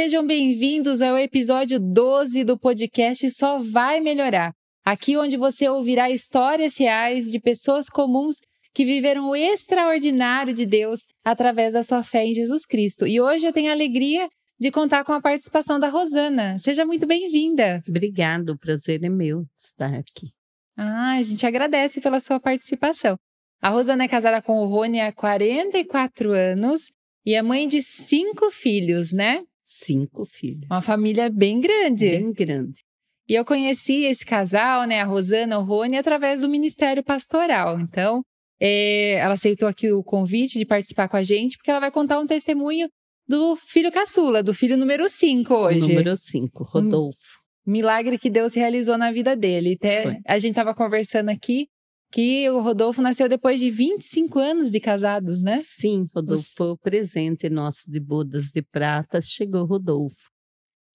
sejam bem-vindos ao episódio 12 do podcast Só Vai Melhorar. Aqui onde você ouvirá histórias reais de pessoas comuns que viveram o extraordinário de Deus através da sua fé em Jesus Cristo. E hoje eu tenho a alegria de contar com a participação da Rosana. Seja muito bem-vinda. Obrigada, o prazer é meu estar aqui. Ah, a gente agradece pela sua participação. A Rosana é casada com o Rony há 44 anos e é mãe de cinco filhos, né? Cinco filhos. Uma família bem grande. Bem grande. E eu conheci esse casal, né, a Rosana, o Rony, através do Ministério Pastoral. Então, é, ela aceitou aqui o convite de participar com a gente, porque ela vai contar um testemunho do filho caçula, do filho número 5 hoje. Número 5, Rodolfo. Um milagre que Deus realizou na vida dele. Até a gente estava conversando aqui que o Rodolfo nasceu depois de 25 anos de casados, né? Sim, Rodolfo foi o presente nosso de bodas de prata, chegou Rodolfo.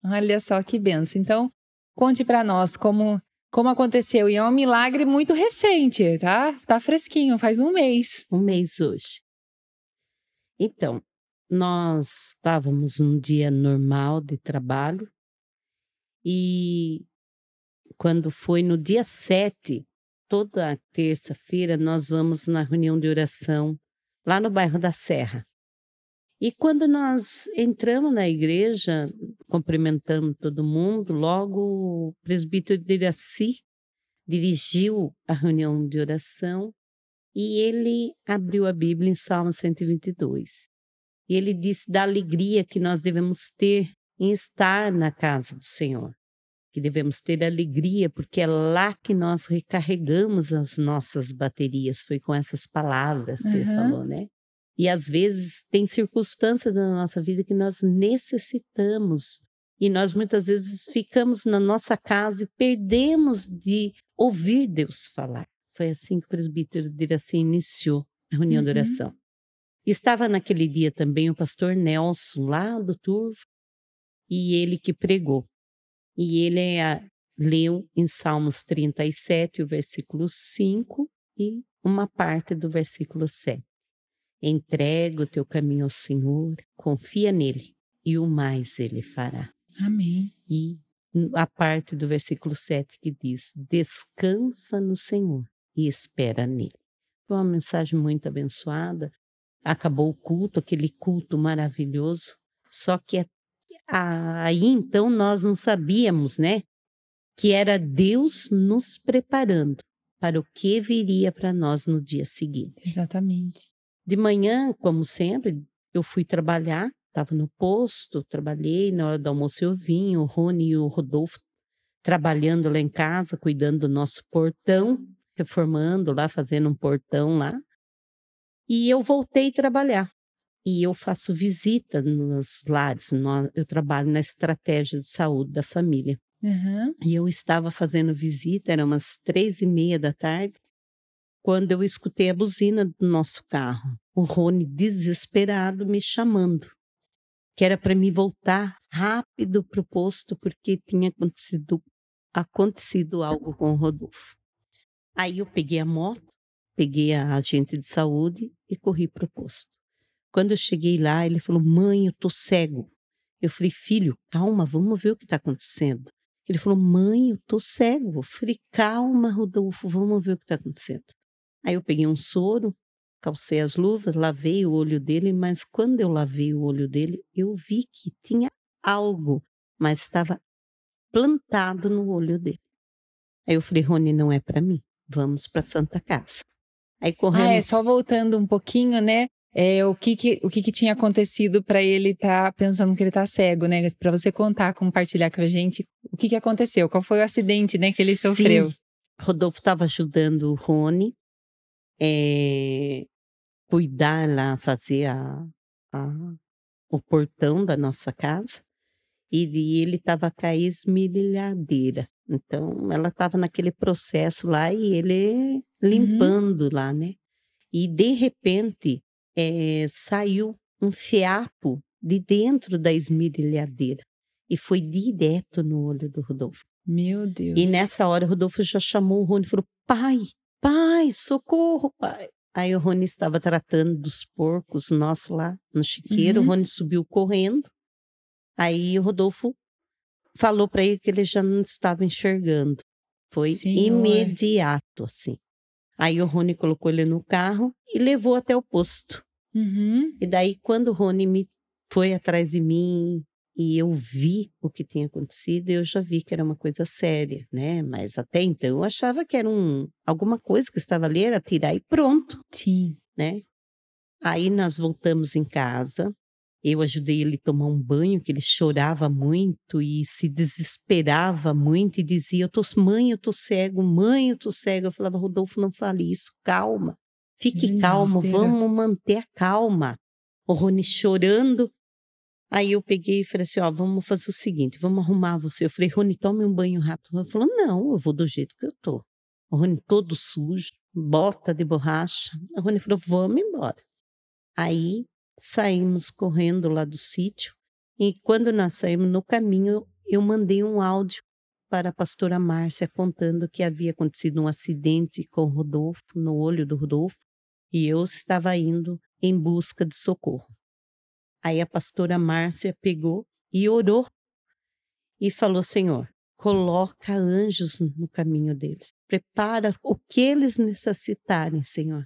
Olha só que benção. Então, conte para nós como como aconteceu. E é um milagre muito recente, tá? Tá fresquinho, faz um mês. Um mês hoje. Então, nós estávamos um dia normal de trabalho e quando foi no dia 7, toda terça-feira, nós vamos na reunião de oração lá no bairro da Serra. E quando nós entramos na igreja, cumprimentamos todo mundo, logo o presbítero de Iraci dirigiu a reunião de oração e ele abriu a Bíblia em Salmo 122. E ele disse da alegria que nós devemos ter em estar na casa do Senhor. Que devemos ter alegria, porque é lá que nós recarregamos as nossas baterias. Foi com essas palavras que uhum. ele falou, né? E às vezes tem circunstâncias na nossa vida que nós necessitamos. E nós muitas vezes ficamos na nossa casa e perdemos de ouvir Deus falar. Foi assim que o presbítero de assim iniciou a reunião uhum. de oração. Estava naquele dia também o pastor Nelson, lá do Turvo, e ele que pregou. E ele é, leu em Salmos 37, o versículo 5 e uma parte do versículo 7. Entrega o teu caminho ao Senhor, confia nele e o mais ele fará. Amém. E a parte do versículo 7 que diz: Descansa no Senhor e espera nele. Foi uma mensagem muito abençoada acabou o culto, aquele culto maravilhoso. Só que aí então nós não sabíamos, né? Que era Deus nos preparando para o que viria para nós no dia seguinte. Exatamente. De manhã, como sempre, eu fui trabalhar, estava no posto, trabalhei, na hora do almoço eu vim, o Rony e o Rodolfo trabalhando lá em casa, cuidando do nosso portão, reformando lá, fazendo um portão lá. E eu voltei a trabalhar. E eu faço visita nos lares. Eu trabalho na estratégia de saúde da família. Uhum. E eu estava fazendo visita, era umas três e meia da tarde, quando eu escutei a buzina do nosso carro. O Rony, desesperado, me chamando. Que era para me voltar rápido para o posto, porque tinha acontecido, acontecido algo com o Rodolfo. Aí eu peguei a moto, peguei a agente de saúde e corri para o posto. Quando eu cheguei lá, ele falou: Mãe, eu tô cego. Eu falei: Filho, calma, vamos ver o que está acontecendo. Ele falou: Mãe, eu tô cego. Eu falei: Calma, Rodolfo, vamos ver o que está acontecendo. Aí eu peguei um soro, calcei as luvas, lavei o olho dele, mas quando eu lavei o olho dele, eu vi que tinha algo, mas estava plantado no olho dele. Aí eu falei: Rony, não é para mim. Vamos para Santa Casa. Aí corremos. Ah, é, só voltando um pouquinho, né? É, o que que, o que, que tinha acontecido para ele estar tá pensando que ele tá cego, né? Para você contar, compartilhar com a gente o que que aconteceu, qual foi o acidente, né, que ele sofreu. Sim. Rodolfo estava ajudando o Rony é, cuidar lá, fazer a, a, o portão da nossa casa e, ele estava com a esmerilhadeira. Então, ela estava naquele processo lá e ele Uhum. limpando uhum. lá, né? E de repente é, saiu um fiapo de dentro da esmerilhadeira e foi direto no olho do Rodolfo. Meu Deus. E nessa hora o Rodolfo já chamou o Rony e falou: Pai, pai, socorro, pai. Aí o Rony estava tratando dos porcos nossos lá no chiqueiro. Uhum. O Rony subiu correndo Aí o Rodolfo falou para ele que ele já não estava enxergando. Foi Senhor. imediato, assim. Aí o Rony colocou ele no carro e levou até o posto. Uhum. E daí, quando o Rony me foi atrás de mim e eu vi o que tinha acontecido, eu já vi que era uma coisa séria, né? Mas até então eu achava que era um, alguma coisa que estava ali, era tirar e pronto, Sim. né? Aí nós voltamos em casa, eu ajudei ele a tomar um banho, que ele chorava muito e se desesperava muito e dizia: Eu tô, mãe, eu tô cego, mãe, eu tô cego. Eu falava: Rodolfo, não fale isso, calma, fique calmo, vamos manter a calma. O Rony chorando. Aí eu peguei e falei assim: Ó, vamos fazer o seguinte, vamos arrumar você. Eu falei: Rony, tome um banho rápido. Ele falou: Não, eu vou do jeito que eu tô. O Rony todo sujo, bota de borracha. O Rony falou: Vamos embora. Aí saímos correndo lá do sítio e quando nós saímos no caminho eu mandei um áudio para a pastora Márcia contando que havia acontecido um acidente com o Rodolfo no olho do Rodolfo e eu estava indo em busca de socorro. Aí a pastora Márcia pegou e orou e falou: Senhor, coloca anjos no caminho deles, prepara o que eles necessitarem, Senhor.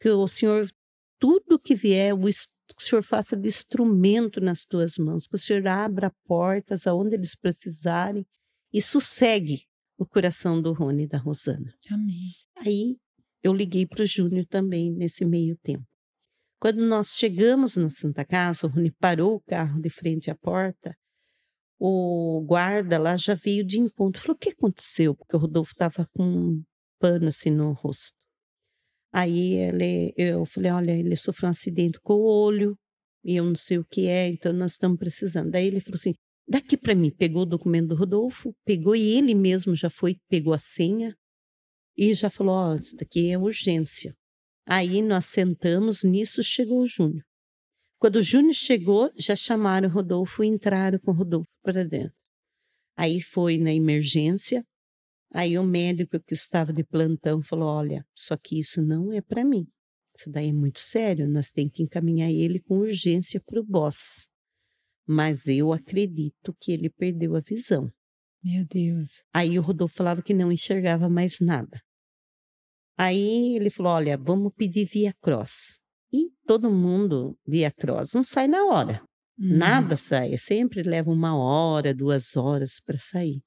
Que o Senhor, tudo que vier, o es- que o Senhor faça de instrumento nas tuas mãos, que o Senhor abra portas aonde eles precisarem e sossegue o coração do Rony e da Rosana. Amém. Aí eu liguei para o Júnior também nesse meio tempo. Quando nós chegamos na Santa Casa, o Rony parou o carro de frente à porta. O guarda lá já veio de encontro. Falou: o que aconteceu? Porque o Rodolfo estava com um pano assim no rosto. Aí ele, eu falei: olha, ele sofreu um acidente com o olho e eu não sei o que é, então nós estamos precisando. Daí ele falou assim: daqui para mim. Pegou o documento do Rodolfo, pegou e ele mesmo já foi, pegou a senha e já falou: Ó, isso daqui é urgência. Aí nós sentamos, nisso chegou o Júnior. Quando o Júnior chegou, já chamaram o Rodolfo e entraram com o Rodolfo para dentro. Aí foi na emergência. Aí o médico que estava de plantão falou: Olha, só que isso não é para mim. Isso daí é muito sério. Nós temos que encaminhar ele com urgência para o boss. Mas eu acredito que ele perdeu a visão. Meu Deus. Aí o Rodolfo falava que não enxergava mais nada. Aí ele falou: Olha, vamos pedir via cross. E todo mundo via cross não sai na hora. Uhum. Nada sai. Sempre leva uma hora, duas horas para sair.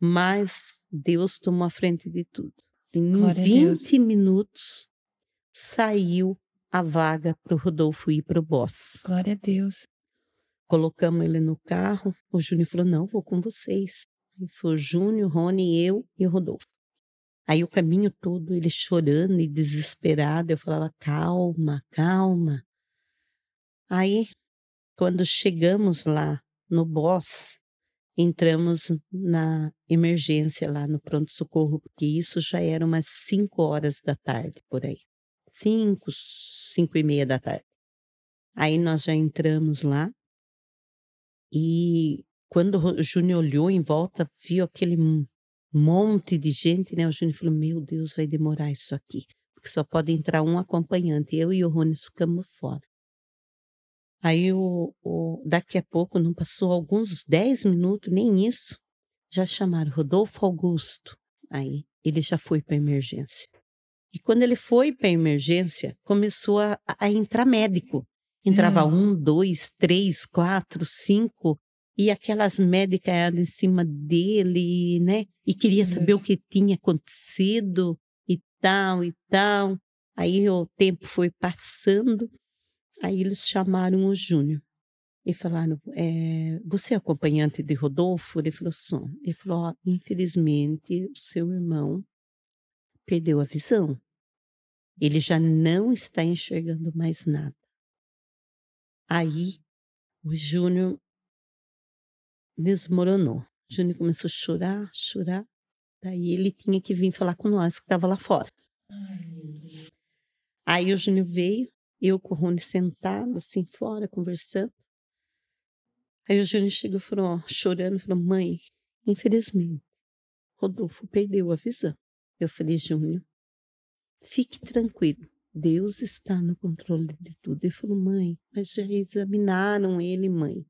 Mas Deus tomou a frente de tudo. Em Glória a Deus. 20 minutos saiu a vaga para o Rodolfo ir para o boss. Glória a Deus. Colocamos ele no carro. O Júnior falou: Não, vou com vocês. E foi o Júnior, Rony, eu e o Rodolfo. Aí o caminho todo, ele chorando e desesperado. Eu falava: Calma, calma. Aí, quando chegamos lá no Boss, entramos na emergência lá no pronto-socorro, porque isso já era umas 5 horas da tarde, por aí. 5, 5 e meia da tarde. Aí nós já entramos lá e quando o Júnior olhou em volta, viu aquele monte de gente, né? O Júnior falou: Meu Deus, vai demorar isso aqui, porque só pode entrar um acompanhante. Eu e o Rony ficamos fora. Aí, o, o- daqui a pouco, não passou alguns 10 minutos, nem isso, já chamaram Rodolfo Augusto. Aí, ele já foi para emergência. E quando ele foi para emergência, começou a, a entrar médico. Entrava Ah. um, dois, três, quatro, cinco, e aquelas médicas eram em cima dele, né? E queria saber o que tinha acontecido e tal e tal. Aí o tempo foi passando, aí eles chamaram o Júnior e falaram: é, Você é acompanhante de Rodolfo? Ele falou: Sou. Ele falou: "Ó, Infelizmente, o seu irmão perdeu a visão. Ele já não está enxergando mais nada. Aí o Júnior desmoronou. O Júnior começou a chorar, chorar. Daí ele tinha que vir falar com nós que estava lá fora. Aí o Júnior veio, eu com o Rony sentado assim fora, conversando. Aí o Júnior chegou e falou, ó, chorando, falou, mãe, infelizmente, Rodolfo perdeu a visão. Eu falei, Júnior, fique tranquilo. Deus está no controle de tudo. Ele falou, mãe, mas já examinaram ele, mãe.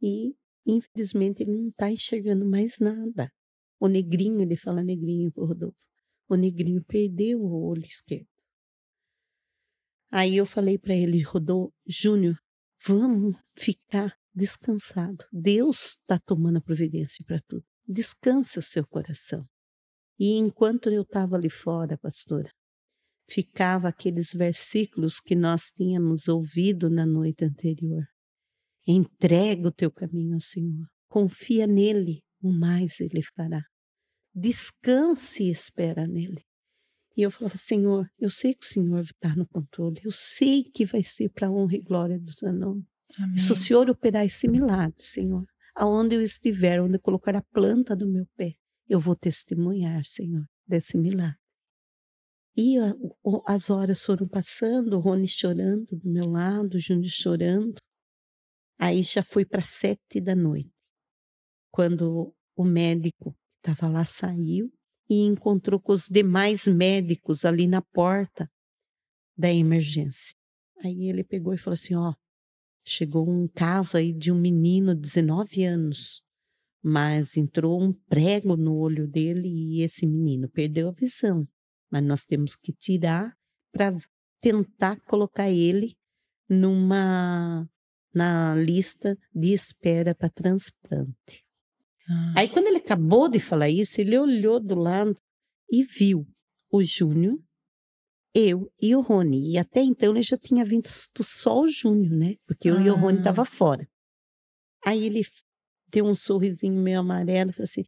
e infelizmente ele não está enxergando mais nada. O negrinho, ele fala negrinho pro Rodolfo, o negrinho perdeu o olho esquerdo. Aí eu falei para ele, Rodolfo, Júnior, vamos ficar descansado. Deus está tomando a providência para tudo. Descansa seu coração. E enquanto eu estava ali fora, pastora, ficava aqueles versículos que nós tínhamos ouvido na noite anterior. Entrega o teu caminho ao Senhor. Confia nele, o mais ele fará. Descanse e espera nele. E eu falava, Senhor, eu sei que o Senhor está no controle, eu sei que vai ser para a honra e glória do seu nome. Amém. Se o Senhor operar esse milagre, Senhor, aonde eu estiver, onde eu colocar a planta do meu pé, eu vou testemunhar, Senhor, desse milagre. E a, as horas foram passando, o Rony chorando do meu lado, o Júnior chorando. Aí já foi para sete da noite, quando o médico estava lá saiu e encontrou com os demais médicos ali na porta da emergência. Aí ele pegou e falou assim: Ó, chegou um caso aí de um menino de 19 anos, mas entrou um prego no olho dele e esse menino perdeu a visão. Mas nós temos que tirar para tentar colocar ele numa na lista de espera para transplante. Ah. Aí, quando ele acabou de falar isso, ele olhou do lado e viu o Júnior, eu e o Rony. E até então ele já tinha visto só o Júnior, né? Porque eu ah. e o Rony estavam fora. Aí ele deu um sorrisinho meio amarelo e falou assim: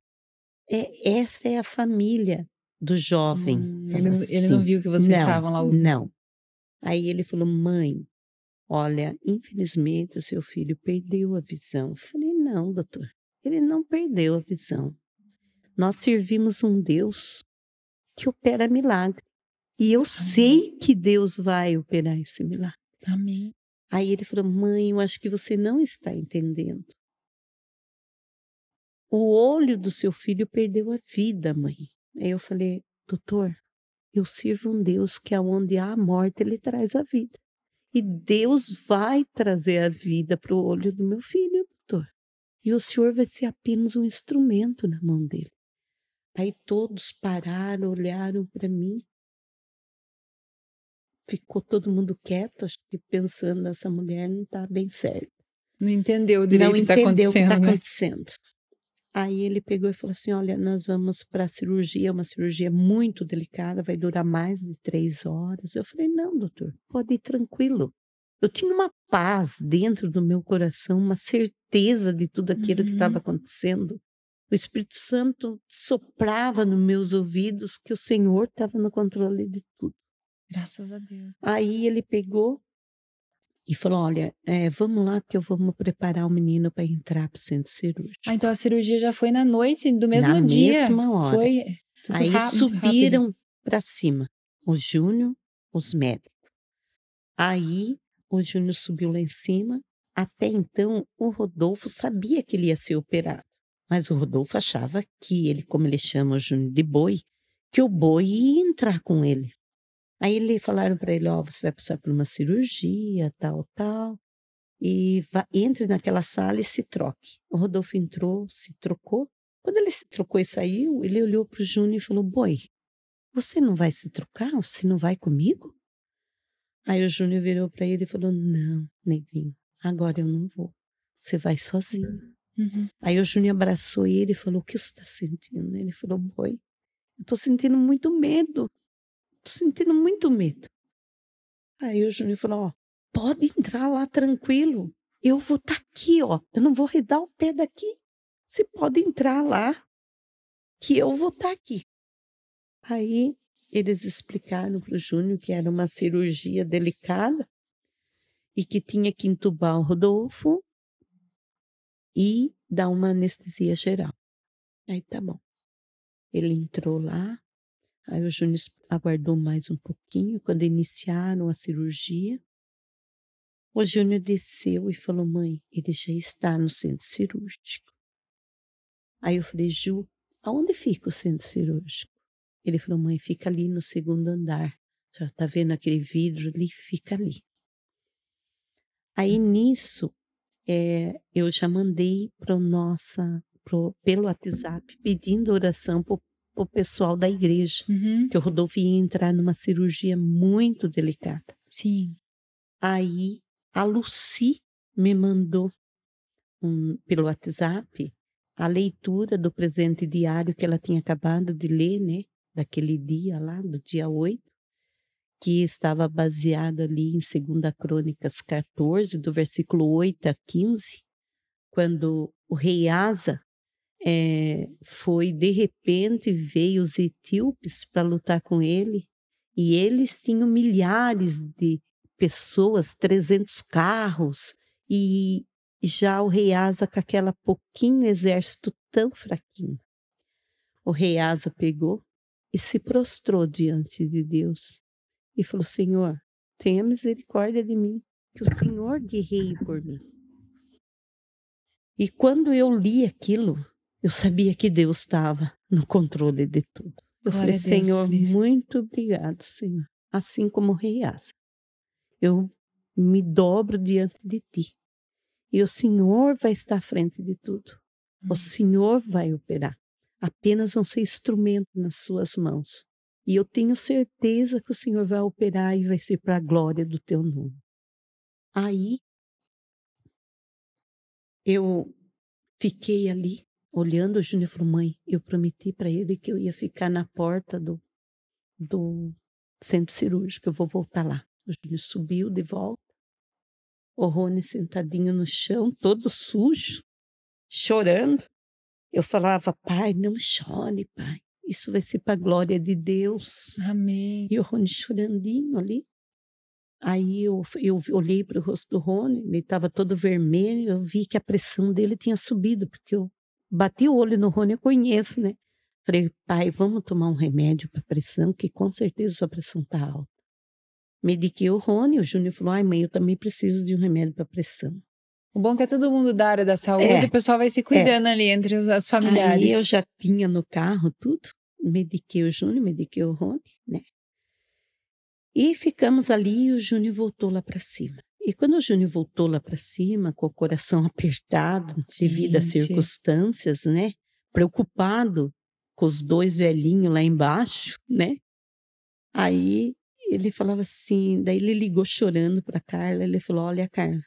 é, essa é a família do jovem. Hum, ele, assim. ele, não viu que vocês não, estavam lá. Não. Aí ele falou: mãe, olha, infelizmente o seu filho perdeu a visão. Eu falei: não, doutor. Ele não perdeu a visão. Nós servimos um Deus que opera milagre. E eu Amém. sei que Deus vai operar esse milagre. Amém. Aí ele falou: Mãe, eu acho que você não está entendendo. O olho do seu filho perdeu a vida, mãe. Aí eu falei: Doutor, eu sirvo um Deus que aonde há a morte, ele traz a vida. E Deus vai trazer a vida para o olho do meu filho, e o Senhor vai ser apenas um instrumento na mão dele. Aí todos pararam, olharam para mim. Ficou todo mundo quieto, acho que pensando, essa mulher não está bem certa. Não entendeu direito não o que está acontecendo. Não entendeu o que está né? acontecendo. Aí ele pegou e falou assim: Olha, nós vamos para a cirurgia, uma cirurgia muito delicada, vai durar mais de três horas. Eu falei: Não, doutor, pode ir tranquilo. Eu tinha uma paz dentro do meu coração, uma certeza de tudo aquilo uhum. que estava acontecendo. O Espírito Santo soprava nos meus ouvidos que o Senhor estava no controle de tudo. Graças a Deus. Aí ele pegou e falou: Olha, é, vamos lá que eu vou preparar o menino para entrar para o centro cirúrgico. Ah, então a cirurgia já foi na noite do mesmo na dia. Na mesma hora. Foi Aí rápido, subiram para cima o Júnior, os médicos. Aí o Júnior subiu lá em cima. Até então, o Rodolfo sabia que ele ia ser operado. Mas o Rodolfo achava que ele, como ele chama o Júnior de boi, que o boi ia entrar com ele. Aí ele falaram para ele, ó, oh, você vai passar por uma cirurgia, tal, tal, e vá, entre naquela sala e se troque. O Rodolfo entrou, se trocou. Quando ele se trocou e saiu, ele olhou para o Júnior e falou, boi, você não vai se trocar? Você não vai comigo? Aí o Júnior virou para ele e falou: Não, neguinho, agora eu não vou. Você vai sozinho. Uhum. Aí o Júnior abraçou ele e falou: O que você está sentindo? Ele falou: Boi, eu estou sentindo muito medo. Estou sentindo muito medo. Aí o Júnior falou: Ó, pode entrar lá tranquilo. Eu vou estar tá aqui, ó. Eu não vou redar o pé daqui. Você pode entrar lá, que eu vou estar tá aqui. Aí eles explicaram para o Júnior que era uma cirurgia delicada e que tinha que entubar o Rodolfo e dar uma anestesia geral. Aí tá bom. Ele entrou lá, aí o Júnior aguardou mais um pouquinho. Quando iniciaram a cirurgia, o Júnior desceu e falou: Mãe, ele já está no centro cirúrgico. Aí eu falei: Ju, aonde fica o centro cirúrgico? Ele falou, mãe, fica ali no segundo andar. Já tá vendo aquele vidro ali? Fica ali. Aí nisso, é, eu já mandei pro nossa, pro, pelo WhatsApp pedindo oração para o pessoal da igreja, Uhum. que o Rodolfo ia entrar numa cirurgia muito delicada. Sim. Aí a Lucy me mandou um, pelo WhatsApp a leitura do presente diário que ela tinha acabado de ler, né? Daquele dia lá, do dia 8, que estava baseado ali em 2 Crônicas 14, do versículo 8 a 15, quando o rei Asa eh, foi, de repente, veio os etíopes para lutar com ele, e eles tinham milhares de pessoas, 300 carros, e já o rei Asa com aquela pouquinho exército tão fraquinho. O rei Asa pegou e se prostrou diante de Deus e falou: Senhor, tenha misericórdia de mim, que o Senhor guerreie por mim. E quando eu li aquilo, eu sabia que Deus estava no controle de tudo. Eu Glória falei: Deus Senhor, por isso. muito obrigado, Senhor. Assim como o rei Asa, eu me dobro diante de ti. E o Senhor vai estar à frente de tudo. Hum. O Senhor vai operar. Apenas vão ser instrumento nas suas mãos. E eu tenho certeza que o Senhor vai operar e vai ser para a glória do teu nome. Aí eu fiquei ali olhando o Júnior falou: "Mãe, eu prometi para ele que eu ia ficar na porta do do centro cirúrgico, eu vou voltar lá". O Júnior subiu de volta. O Rony sentadinho no chão, todo sujo, chorando. Eu falava: "Pai, não chore, pai. Isso vai ser para a glória de Deus". Amém. E o Rony chorandinho ali. Aí eu, eu olhei para o rosto do Rony, ele estava todo vermelho, eu vi que a pressão dele tinha subido, porque eu bati o olho no Rony, eu conheço, né? Falei, pai, vamos tomar um remédio para pressão, que com certeza sua pressão está alta. Mediquei o Rony, o Júnior falou, ai mãe, eu também preciso de um remédio para pressão. O bom é que é todo mundo da área da saúde, É. o pessoal vai se cuidando ali entre os, os familiares. Aí eu já tinha no carro tudo, mediquei o Júnior, mediquei o Rony, né? E ficamos ali e o Júnior voltou lá para cima. E quando o Júnior voltou lá para cima, com o coração apertado devido às circunstâncias, né? Preocupado com os dois velhinhos lá embaixo, né? Aí ele falava assim, daí ele ligou chorando para Carla, ele falou: "Olha, Carla,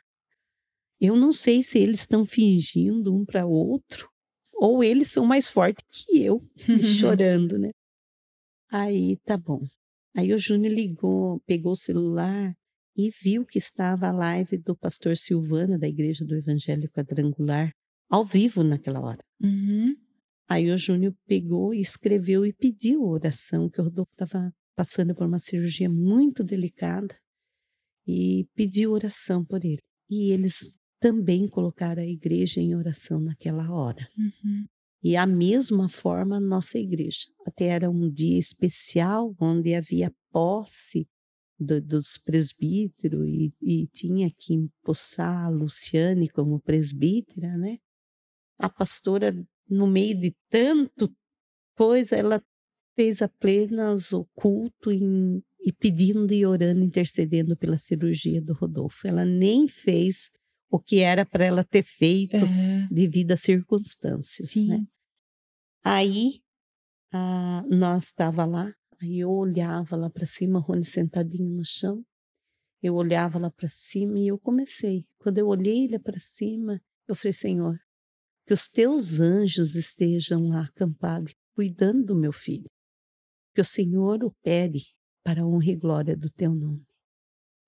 eu não sei se eles estão fingindo um para outro ou eles são mais fortes que eu, chorando, né? Aí tá bom. Aí o Júnior ligou, pegou o celular e viu que estava a live do pastor Silvana da Igreja do Evangelho Quadrangular ao vivo naquela hora. Uhum. Aí o Júnior pegou e escreveu e pediu oração, que o Rodolfo estava passando por uma cirurgia muito delicada e pediu oração por ele. E eles também colocaram a igreja em oração naquela hora. Uhum. E a mesma forma a nossa igreja. Até era um dia especial onde havia posse do- dos presbíteros e, e tinha que empossar a Luciane como presbítera, né? A pastora, no meio de tanto coisa, ela fez apenas o culto em- e pedindo e orando, intercedendo pela cirurgia do Rodolfo. Ela nem fez o que era para ela ter feito Aham. devido às circunstâncias, Sim. né? Aí ah, nós estava lá, aí eu olhava lá para cima, Rony sentadinho no chão. Eu olhava lá para cima e eu comecei. Quando eu olhei lá para cima, eu falei: Senhor, que os teus anjos estejam lá acampados, cuidando do meu filho. Que o Senhor opere para a honra e glória do teu nome.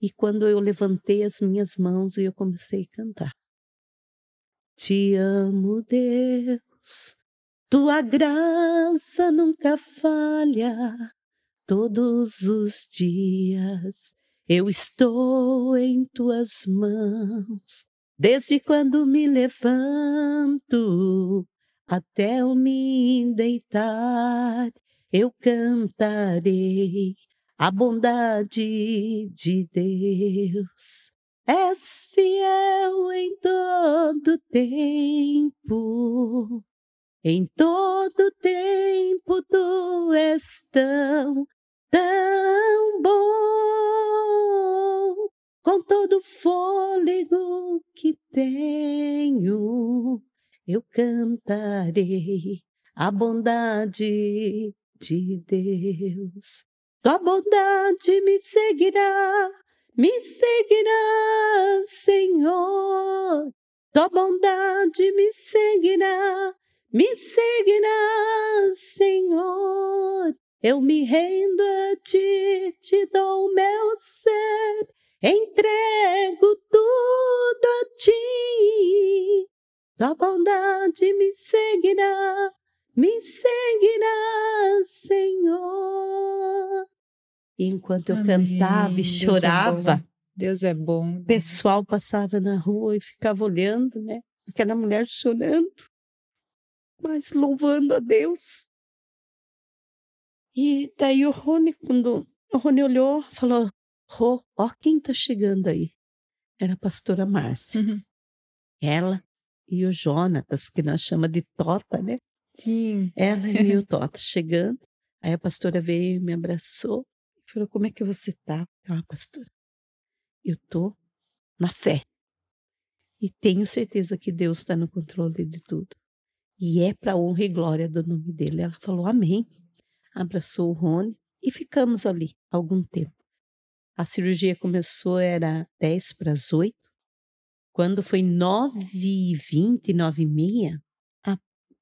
E quando eu levantei as minhas mãos e eu comecei a cantar. Te amo, Deus, tua graça nunca falha. Todos os dias eu estou em tuas mãos. Desde quando me levanto até eu me deitar, eu cantarei a bondade de Deus. És fiel em todo tempo. Em todo tempo tu és tão, tão bom. com todo fôlego que tenho, eu cantarei a bondade de Deus. Tua bondade me seguirá, me seguirá, Senhor. Tua bondade me seguirá, me seguirá, Senhor. Eu me rendo a ti, te dou o meu ser, entrego tudo a ti. Tua bondade me seguirá, me seguirá, Senhor. Enquanto eu Amém. cantava e Deus é chorava, bom. Deus é bom. o pessoal passava na rua e ficava olhando, né? Aquela mulher chorando, mas louvando a Deus. E daí o Rony, quando o Rony olhou, falou: Rô, ó quem tá chegando aí. Era a pastora Márcia. Uhum. Ela e o Jonatas, que nós chamamos de Tota, né? Sim. Ela e o Tota chegando. Aí a pastora veio e me abraçou e falou: Como é que você tá? Ah, pastora, eu tô na fé. E tenho certeza que Deus está no controle de tudo. E é para honra e glória do nome dele. Ela falou: Amém. Abraçou o Rony e ficamos ali algum tempo. A cirurgia começou, era 10 para as 8. Quando foi 9 e 20, 9 e meia,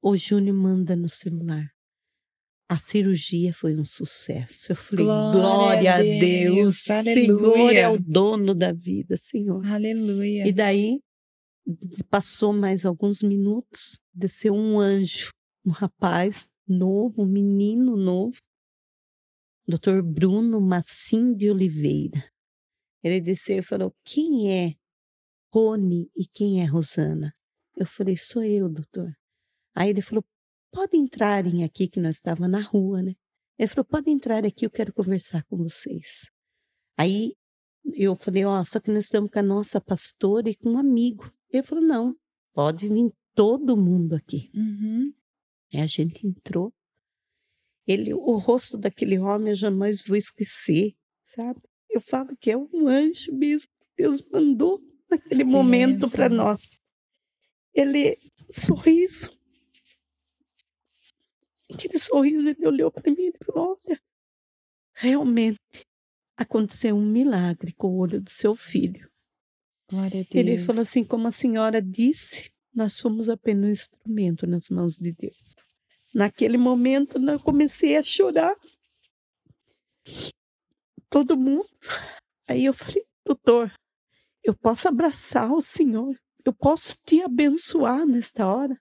o Júnior manda no celular. A cirurgia foi um sucesso. Eu falei, Glória glória, a Deus. Deus, Senhor é aleluia." o dono da vida, Senhor. Aleluia. E daí, passou mais alguns minutos, desceu um anjo, um rapaz novo, um menino novo, Dr. Bruno Massim de Oliveira. Ele desceu e falou: Quem é Rony e quem é Rosana? Eu falei: Sou eu, doutor. Aí ele falou: Pode entrarem aqui, que nós estávamos na rua, né? Ele falou: Pode entrar aqui, eu quero conversar com vocês. Aí eu falei: Ó, só que nós estamos com a nossa pastora e com um amigo. Ele falou: Não, pode vir todo mundo aqui. Uhum. Aí a gente entrou. Ele, o rosto daquele homem eu jamais vou esquecer, sabe? Eu falo que é um anjo mesmo que Deus mandou naquele momento para nós. Ele, sorriso. Aquele sorriso, ele olhou para mim e falou: Olha, realmente aconteceu um milagre com o olho do seu filho. Glória a Deus. Ele falou assim: como a senhora disse, nós fomos apenas um instrumento nas mãos de Deus. Naquele momento, eu comecei a chorar. Todo mundo. Aí eu falei: doutor, eu posso abraçar o senhor? Eu posso te abençoar nesta hora?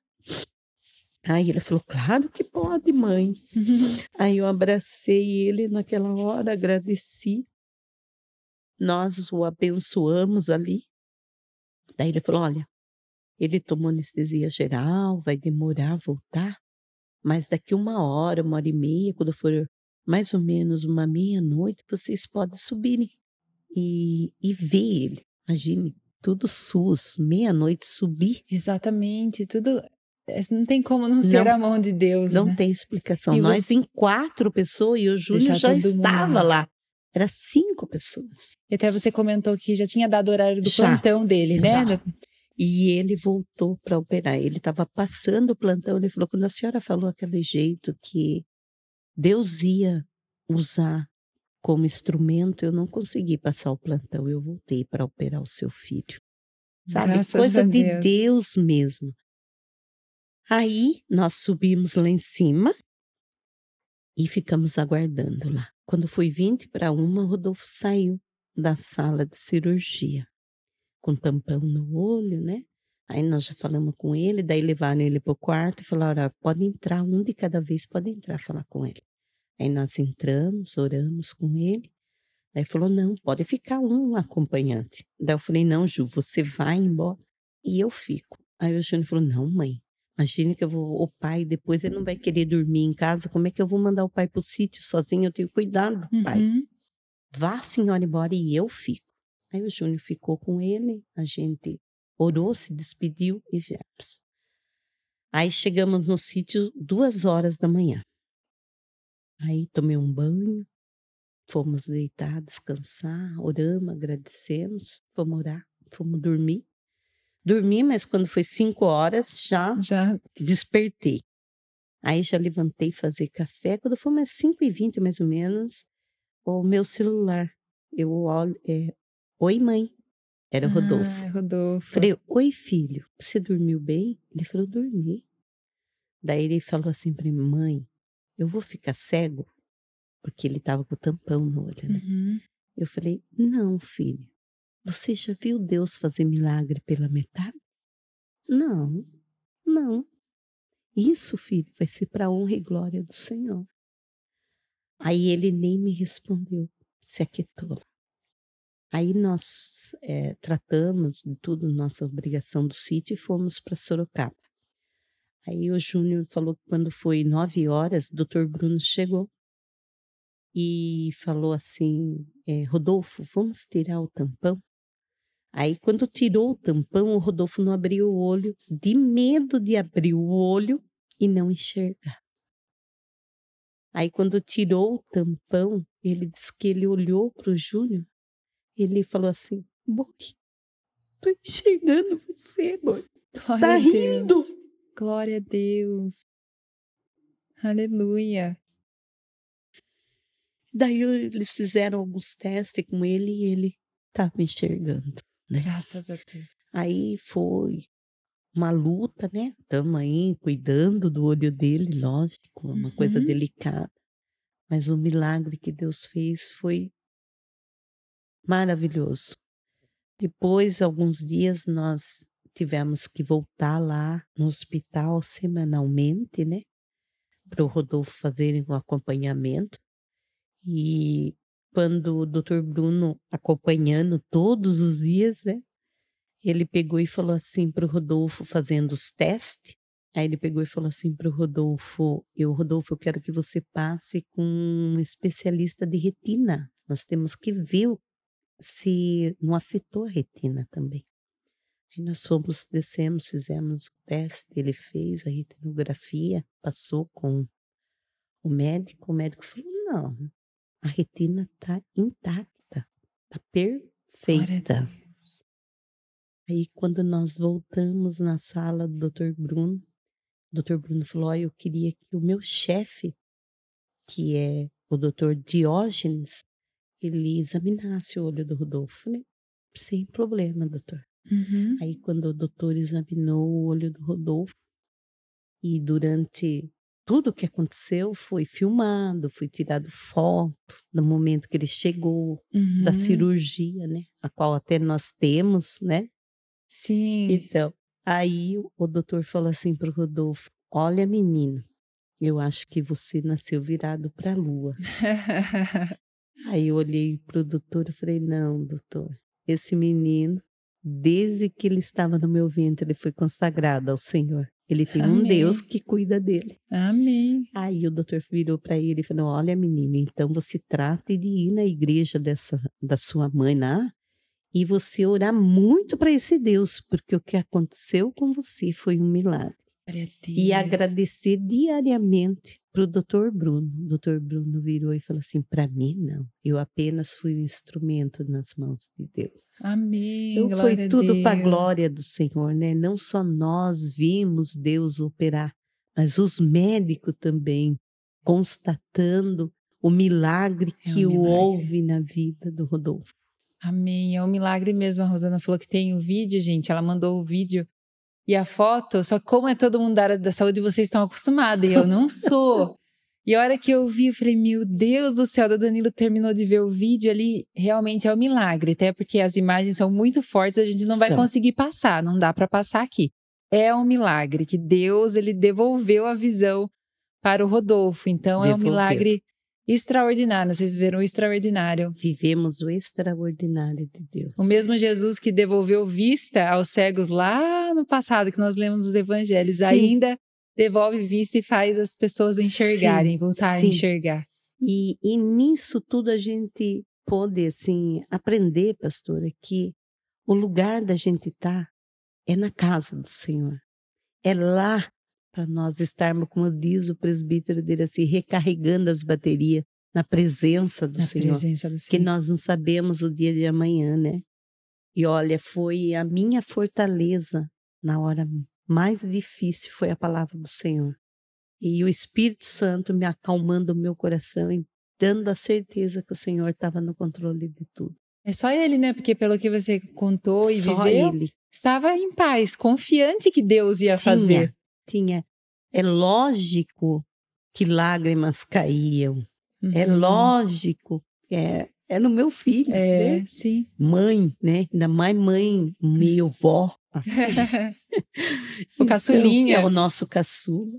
Aí ele falou: claro que pode, mãe. Aí eu abracei ele naquela hora, agradeci. Nós o abençoamos ali. Daí ele falou: olha, ele tomou anestesia geral, vai demorar a voltar, mas daqui uma hora, uma hora e meia, quando for mais ou menos uma meia-noite, vocês podem subirem e, e ver ele. Imagine, tudo SUS, meia-noite subir, Exatamente. Tudo. É, Não tem como não ser Não- a mão de Deus. não né? tem explicação. E Nós em quatro pessoas e o Júnior já estava lá. Era cinco pessoas. E até você comentou que já tinha dado o horário do Já. plantão dele, né? Já. E ele voltou para operar. Ele estava passando o plantão. Ele falou: quando a senhora falou aquele jeito que Deus ia usar como instrumento, eu não consegui passar o plantão. Eu voltei para operar o seu filho. Sabe? Graças Coisa de Deus. Deus mesmo. Aí nós subimos lá em cima e ficamos aguardando lá. Quando foi 20 para uma, Rodolfo saiu da sala de cirurgia com tampão no olho, né? Aí nós já falamos com ele, daí levaram ele para o quarto e falaram: "Olha, pode entrar, um de cada vez pode entrar falar com ele. Aí nós entramos, oramos com ele. Daí falou: não, pode ficar um acompanhante. Daí eu falei: não, Ju, você vai embora e eu fico. Aí o Júnior falou: não, mãe, imagine que eu vou, o pai depois ele não vai querer dormir em casa, como é que eu vou mandar o pai para o sítio sozinho? Eu tenho cuidado do pai. Uhum. Vá, senhora, embora e eu fico. Aí o Júnior ficou com ele, a gente orou, se despediu e viemos. Aí chegamos no sítio duas horas da manhã. Aí tomei um banho, fomos deitar, descansar, oramos, agradecemos, fomos orar, fomos dormir. Dormi, mas quando foi cinco horas já, Já. despertei. Aí já levantei fazer café. Quando foi umas 5 e 20 mais ou menos, o meu celular, eu olho, é, oi mãe, era o Rodolfo. Ah, Rodolfo. Falei, oi filho, você dormiu bem? Ele falou, dormi. Daí ele falou assim para mim, mãe, eu vou ficar cego? Porque ele tava com o tampão no olho, né? Uhum. Eu falei, não filho, você já viu Deus fazer milagre pela metade? Não, não. Isso, filho, vai ser para honra e glória do Senhor. Aí ele nem me respondeu, se aquietou. Aí nós eh, tratamos de tudo, nossa obrigação do sítio, e fomos para Sorocaba. Aí o Júnior falou que quando foi nove horas, o doutor Bruno chegou e falou assim, eh, Rodolfo, vamos tirar o tampão? Aí quando tirou o tampão, o Rodolfo não abriu o olho, de medo de abrir o olho e não enxergar. Aí quando tirou o tampão, ele disse que ele olhou para o Júnior ele falou assim, Boi, tô enxergando você, Boi. Glória Tá a rindo. Deus. Glória a Deus. Aleluia. Daí eles fizeram alguns testes com ele e ele estava enxergando, né? Graças a Deus. Aí foi uma luta, né? Estamos aí cuidando do olho dele, lógico, uma coisa Uhum. delicada. Mas o milagre que Deus fez foi maravilhoso. Depois, alguns dias, nós tivemos que voltar lá no hospital semanalmente, né? Para o Rodolfo fazer o acompanhamento. E quando o doutor Bruno acompanhando todos os dias, né? Ele pegou e falou assim para o Rodolfo, fazendo os testes. Aí ele pegou e falou assim para o Rodolfo: Eu, Rodolfo, eu quero que você passe com um especialista de retina. Nós temos que ver se não afetou a retina também. Aí nós fomos, descemos, fizemos o teste, ele fez a retinografia, passou com o médico. O médico falou: Não, a retina está intacta, a perfeita. Aí, quando nós voltamos na sala do Dr. Bruno, o Dr. Bruno falou: "Olha, eu queria que o meu chefe, que é o Dr. Diógenes, ele examinasse o olho do Rodolfo. Falei, sem problema, doutor. Uhum. Aí, quando o doutor examinou o olho do Rodolfo, e durante tudo que aconteceu foi filmado, foi tirado foto do momento que ele chegou, da Uhum. cirurgia, né? A qual até nós temos, né? Sim. Então, aí o- o doutor falou assim para o Rodolfo: Olha, menino, eu acho que você nasceu virado para a lua. Aí eu olhei para o doutor e falei: Não, doutor, esse menino, desde que ele estava no meu ventre, ele foi consagrado ao Senhor. Ele tem um Amém. Deus que cuida dele. Amém. Aí o doutor virou para ele e falou: Olha, menino, então você trate de ir na igreja dessa, da sua mãe lá e você orar muito para esse Deus, porque o que aconteceu com você foi um milagre. E agradecer diariamente para o doutor Bruno. O doutor Bruno virou e falou assim: Para mim, não. Eu apenas fui um instrumento nas mãos de Deus. Amém. Então Glória foi tudo para a glória do Senhor, né? Não só nós vimos Deus operar, mas os médicos também constatando o milagre É um que milagre. houve na vida do Rodolfo. Amém. É um milagre mesmo. A Rosana falou que tem o vídeo, gente. Ela mandou o vídeo e a foto. Só como é todo mundo da área da saúde, vocês estão acostumados. E eu não sou. E a hora que eu vi, eu falei, meu Deus do céu, o Danilo terminou de ver o vídeo ali, realmente é um milagre, até porque as imagens são muito fortes, a gente não vai São. conseguir passar, não dá para passar aqui. É um milagre que Deus, ele devolveu a visão para o Rodolfo. Então é um Devolveu. milagre extraordinário. Vocês viram o extraordinário. Vivemos o extraordinário de Deus. O mesmo Jesus que devolveu vista aos cegos lá no passado, que nós lemos nos evangelhos, Sim. ainda devolve vista e faz as pessoas enxergarem, Sim, voltar sim. a enxergar. E, e nisso tudo a gente pode assim aprender, pastora, que o lugar da gente estar é na casa do Senhor. É lá para nós estarmos, como diz o presbítero dele assim, recarregando as baterias na presença do Na Senhor. presença do Que Senhor. nós não sabemos o dia de amanhã, né? E olha, foi a minha fortaleza na hora mais difícil, foi a palavra do Senhor. E o Espírito Santo me acalmando o meu coração e dando a certeza que o Senhor estava no controle de tudo. É só ele, né? Porque pelo que você contou e Só viveu, Ele. estava em paz, confiante que Deus ia fazer. Tinha. É lógico que lágrimas caíam. É Uhum. lógico. É, é no meu filho, É, né? sim. Mãe, né? Ainda mais mãe, meio vó. O caçulinha. Então, é o nosso caçula.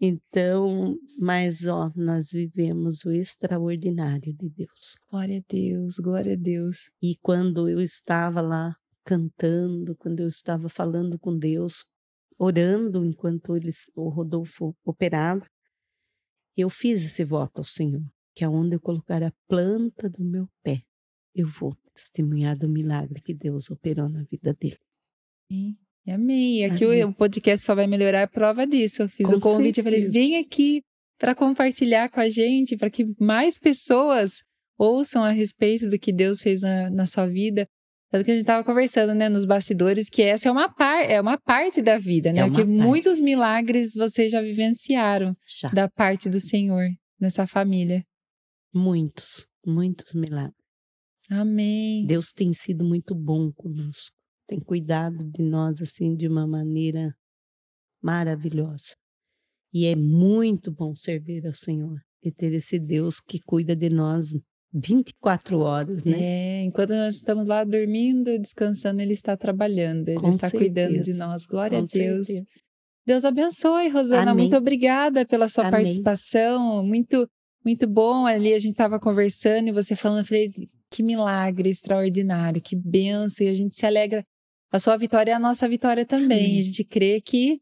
Então, mas ó, nós vivemos o extraordinário de Deus. glória a Deus, glória a Deus. E quando eu estava lá cantando, quando eu estava falando com Deus, orando enquanto eles, o Rodolfo operava, eu fiz esse voto ao Senhor, que aonde eu colocar a planta do meu pé, eu vou testemunhar do milagre que Deus operou na vida dele. Sim. E Amém. Aqui Amém. o, podcast só vai melhorar é prova disso. Eu fiz o convite, eu falei, vem aqui para compartilhar com a gente, para que mais pessoas ouçam a respeito do que Deus fez na, na sua vida. Tanto que a gente estava conversando, né, nos bastidores, que essa é uma, par, é uma parte da vida, né? É Porque parte. muitos milagres vocês já vivenciaram Já. da parte do Senhor nessa família. Muitos, muitos milagres. Amém. Deus tem sido muito bom conosco. Tem cuidado de nós assim de uma maneira maravilhosa. E é muito bom servir ao Senhor e ter esse Deus que cuida de nós 24 horas, né? É, enquanto nós estamos lá dormindo, descansando, ele está trabalhando, ele Com está cuidando de certeza. nós. Glória Com a Deus. certeza. Deus abençoe, Rosana. Amém. Muito obrigada pela sua Amém. participação. Muito, muito bom. Ali a gente estava conversando e você falando, eu falei, que milagre extraordinário, que benção. E a gente se alegra. A sua vitória é a nossa vitória também. Amém. A gente crê que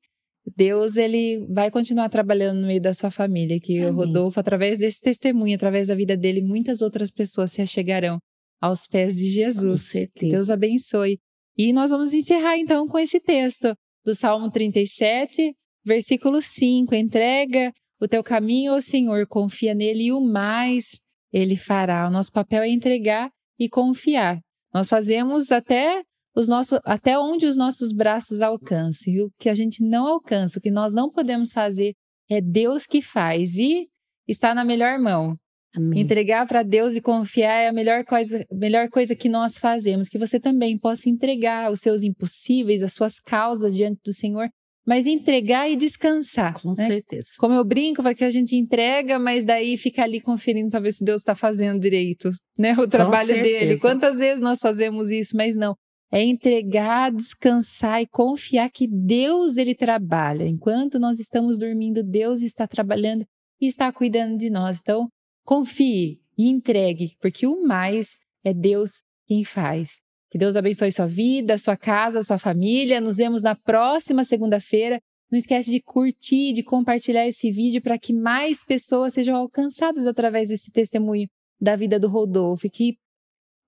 Deus ele vai continuar trabalhando no meio da sua família, que o Amém. Rodolfo, através desse testemunho, através da vida dele, muitas outras pessoas se achegarão aos pés de Com Jesus. Que certeza. Deus abençoe. E nós vamos encerrar então com esse texto do Salmo 37, versículo 5. Entrega o teu caminho ao Senhor, confia nele e o mais ele fará. O nosso papel é entregar e confiar. Nós fazemos até os nossos, até onde os nossos braços alcançam. E o que a gente não alcança, o que nós não podemos fazer, é Deus que faz. E está na melhor mão. Amém. Entregar para Deus e confiar é a melhor coisa, melhor coisa que nós fazemos. Que você também possa entregar os seus impossíveis, as suas causas diante do Senhor, mas entregar e descansar. Com né? certeza. Como eu brinco, vai que a gente entrega, mas daí fica ali conferindo para ver se Deus está fazendo direito, né? O trabalho dele. Quantas vezes nós fazemos isso, mas não. É entregar, descansar e confiar que Deus ele trabalha. Enquanto nós estamos dormindo, Deus está trabalhando e está cuidando de nós. Então, confie e entregue, porque o mais é Deus quem faz. Que Deus abençoe sua vida, sua casa, sua família. Nos vemos na próxima segunda-feira. Não esquece de curtir, de compartilhar esse vídeo para que mais pessoas sejam alcançadas através desse testemunho da vida do Rodolfo, que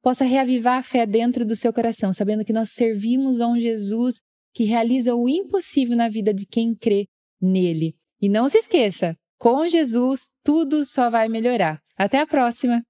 possa reavivar a fé dentro do seu coração, sabendo que nós servimos a um Jesus que realiza o impossível na vida de quem crê nele. E não se esqueça, com Jesus tudo só vai melhorar. Até a próxima!